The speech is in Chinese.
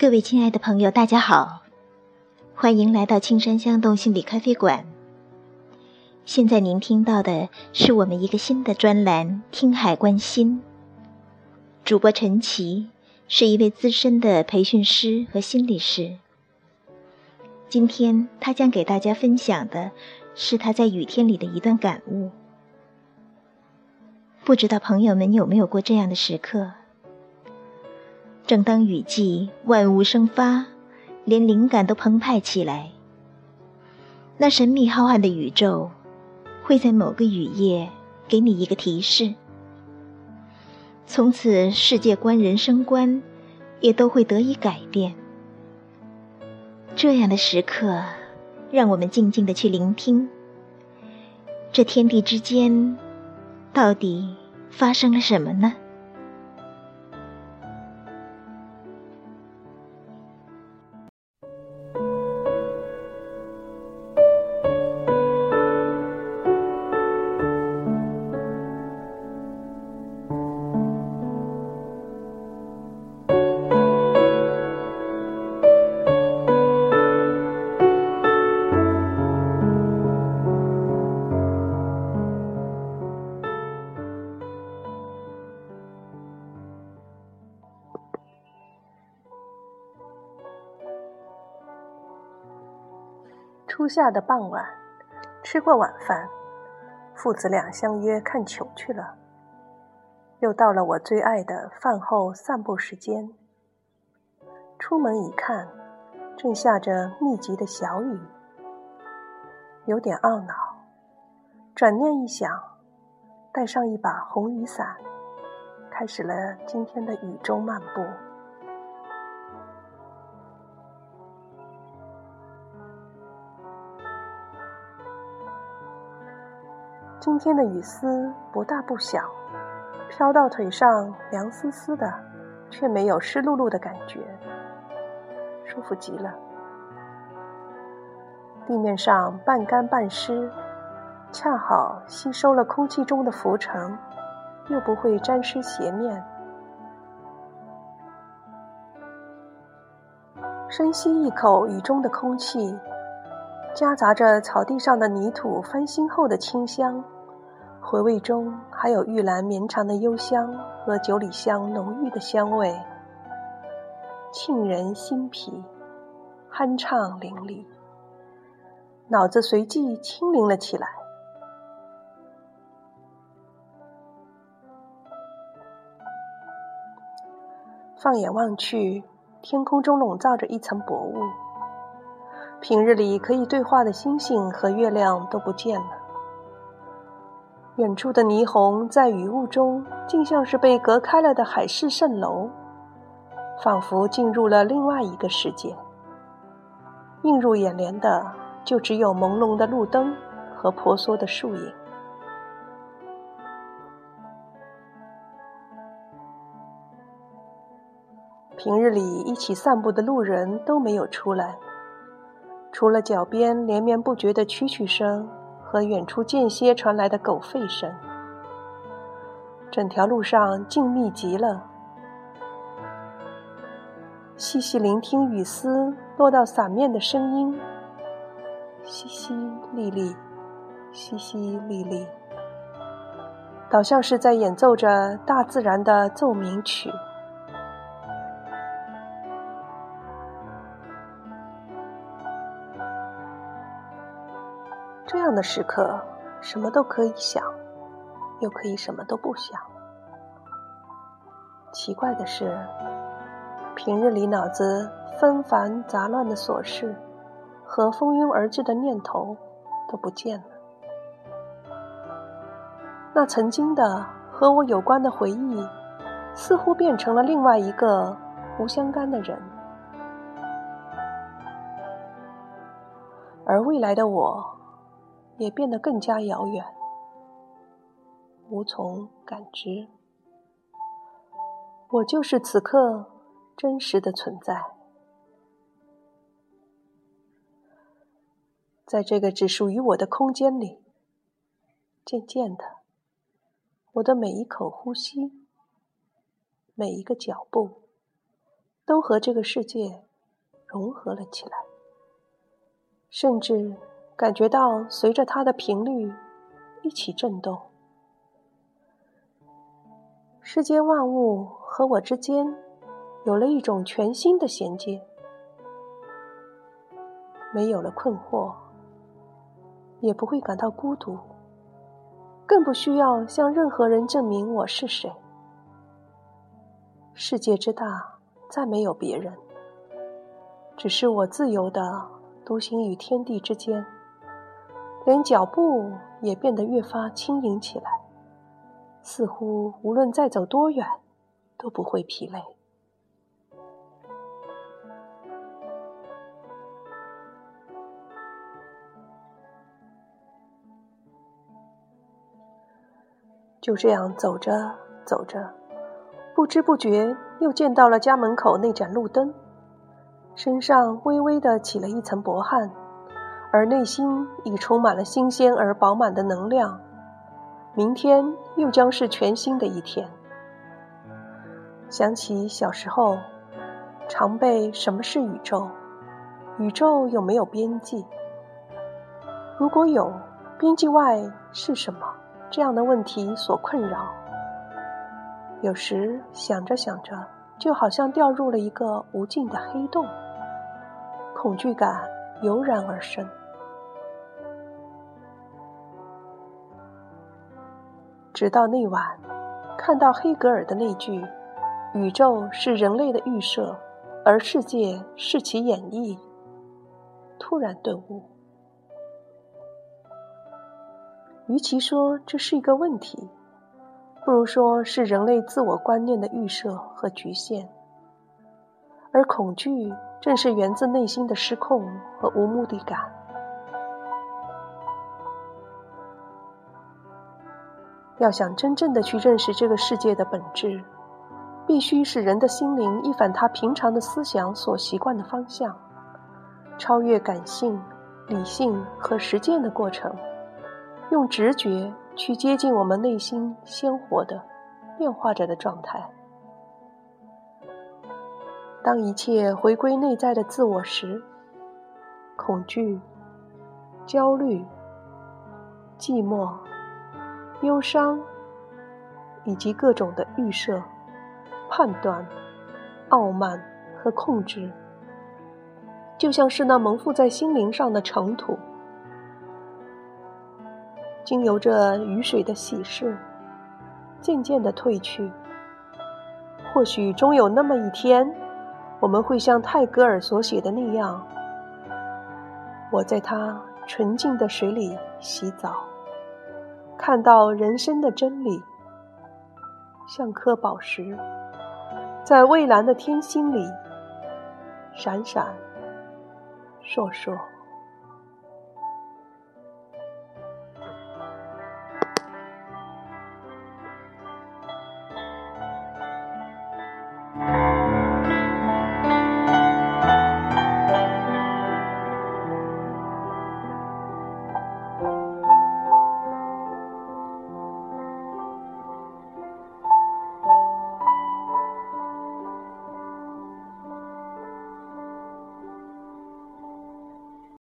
各位亲爱的朋友，大家好，欢迎来到青山香动心理咖啡馆。现在您听到的是我们一个新的专栏《听海观心》。主播陈琦是一位资深的培训师和心理师。今天他将给大家分享的是他在雨天里的一段感悟。不知道朋友们有没有过这样的时刻？正当雨季万物生发，连灵感都澎湃起来。那神秘浩瀚的宇宙，会在某个雨夜给你一个提示，从此世界观、人生观也都会得以改变。这样的时刻，让我们静静的去聆听，这天地之间，到底发生了什么呢？夏的傍晚，吃过晚饭，父子俩相约看球去了。又到了我最爱的饭后散步时间。出门一看，正下着密集的小雨，有点懊恼。转念一想，带上一把红雨伞，开始了今天的雨中漫步。今天的雨丝不大不小，飘到腿上凉丝丝的，却没有湿漉漉的感觉，舒服极了。地面上半干半湿，恰好吸收了空气中的浮尘，又不会沾湿鞋面。深吸一口雨中的空气。夹杂着草地上的泥土翻新后的清香，回味中还有玉兰绵长的幽香和九里香浓郁的香味，沁人心脾，酣畅淋漓，脑子随即清灵了起来。放眼望去，天空中笼罩着一层薄雾。平日里可以对话的星星和月亮都不见了，远处的霓虹在雨雾中，竟像是被隔开了的海市蜃楼，仿佛进入了另外一个世界。映入眼帘的，就只有朦胧的路灯和婆娑的树影。平日里一起散步的路人都没有出来。除了脚边连绵不绝的蛐蛐声和远处间歇传来的狗吠声，整条路上静谧极了。细细聆听雨丝落到伞面的声音，淅淅沥沥，淅淅沥沥，倒像是在演奏着大自然的奏鸣曲。样的时刻，什么都可以想，又可以什么都不想。奇怪的是，平日里脑子纷繁杂乱的琐事和蜂拥而至的念头都不见了。那曾经的和我有关的回忆，似乎变成了另外一个无相干的人，而未来的我。也变得更加遥远，无从感知。我就是此刻真实的存在，在这个只属于我的空间里。渐渐的，我的每一口呼吸，每一个脚步，都和这个世界融合了起来，甚至感觉到随着它的频率一起震动。世间万物和我之间有了一种全新的衔接，没有了困惑，也不会感到孤独，更不需要向任何人证明我是谁。世界之大，再没有别人，只是我自由的独行于天地之间，连脚步也变得越发轻盈起来。似乎无论再走多远，都不会疲累。就这样走着走着，不知不觉又见到了家门口那盏路灯，身上微微的起了一层薄汗，而内心已充满了新鲜而饱满的能量。明天又将是全新的一天。想起小时候，常被“什么是宇宙？宇宙有没有边际？如果有，边际外是什么？”这样的问题所困扰。有时想着想着，就好像掉入了一个无尽的黑洞，恐惧感油然而生。直到那晚，看到黑格尔的那句“宇宙是人类的预设，而世界是其演绎”，突然顿悟。与其说这是一个问题，不如说是人类自我观念的预设和局限，而恐惧正是源自内心的失控和无目的感。要想真正的去认识这个世界的本质，必须使人的心灵一反他平常的思想所习惯的方向，超越感性、理性和实践的过程，用直觉去接近我们内心鲜活的、变化着的状态。当一切回归内在的自我时，恐惧、焦虑、寂寞。忧伤，以及各种的预设、判断、傲慢和控制，就像是那蒙覆在心灵上的尘土，经由着雨水的洗拭，渐渐的褪去。或许终有那么一天，我们会像泰戈尔所写的那样，我在他纯净的水里洗澡。看到人生的真理，像颗宝石，在蔚蓝的天星里闪闪烁烁。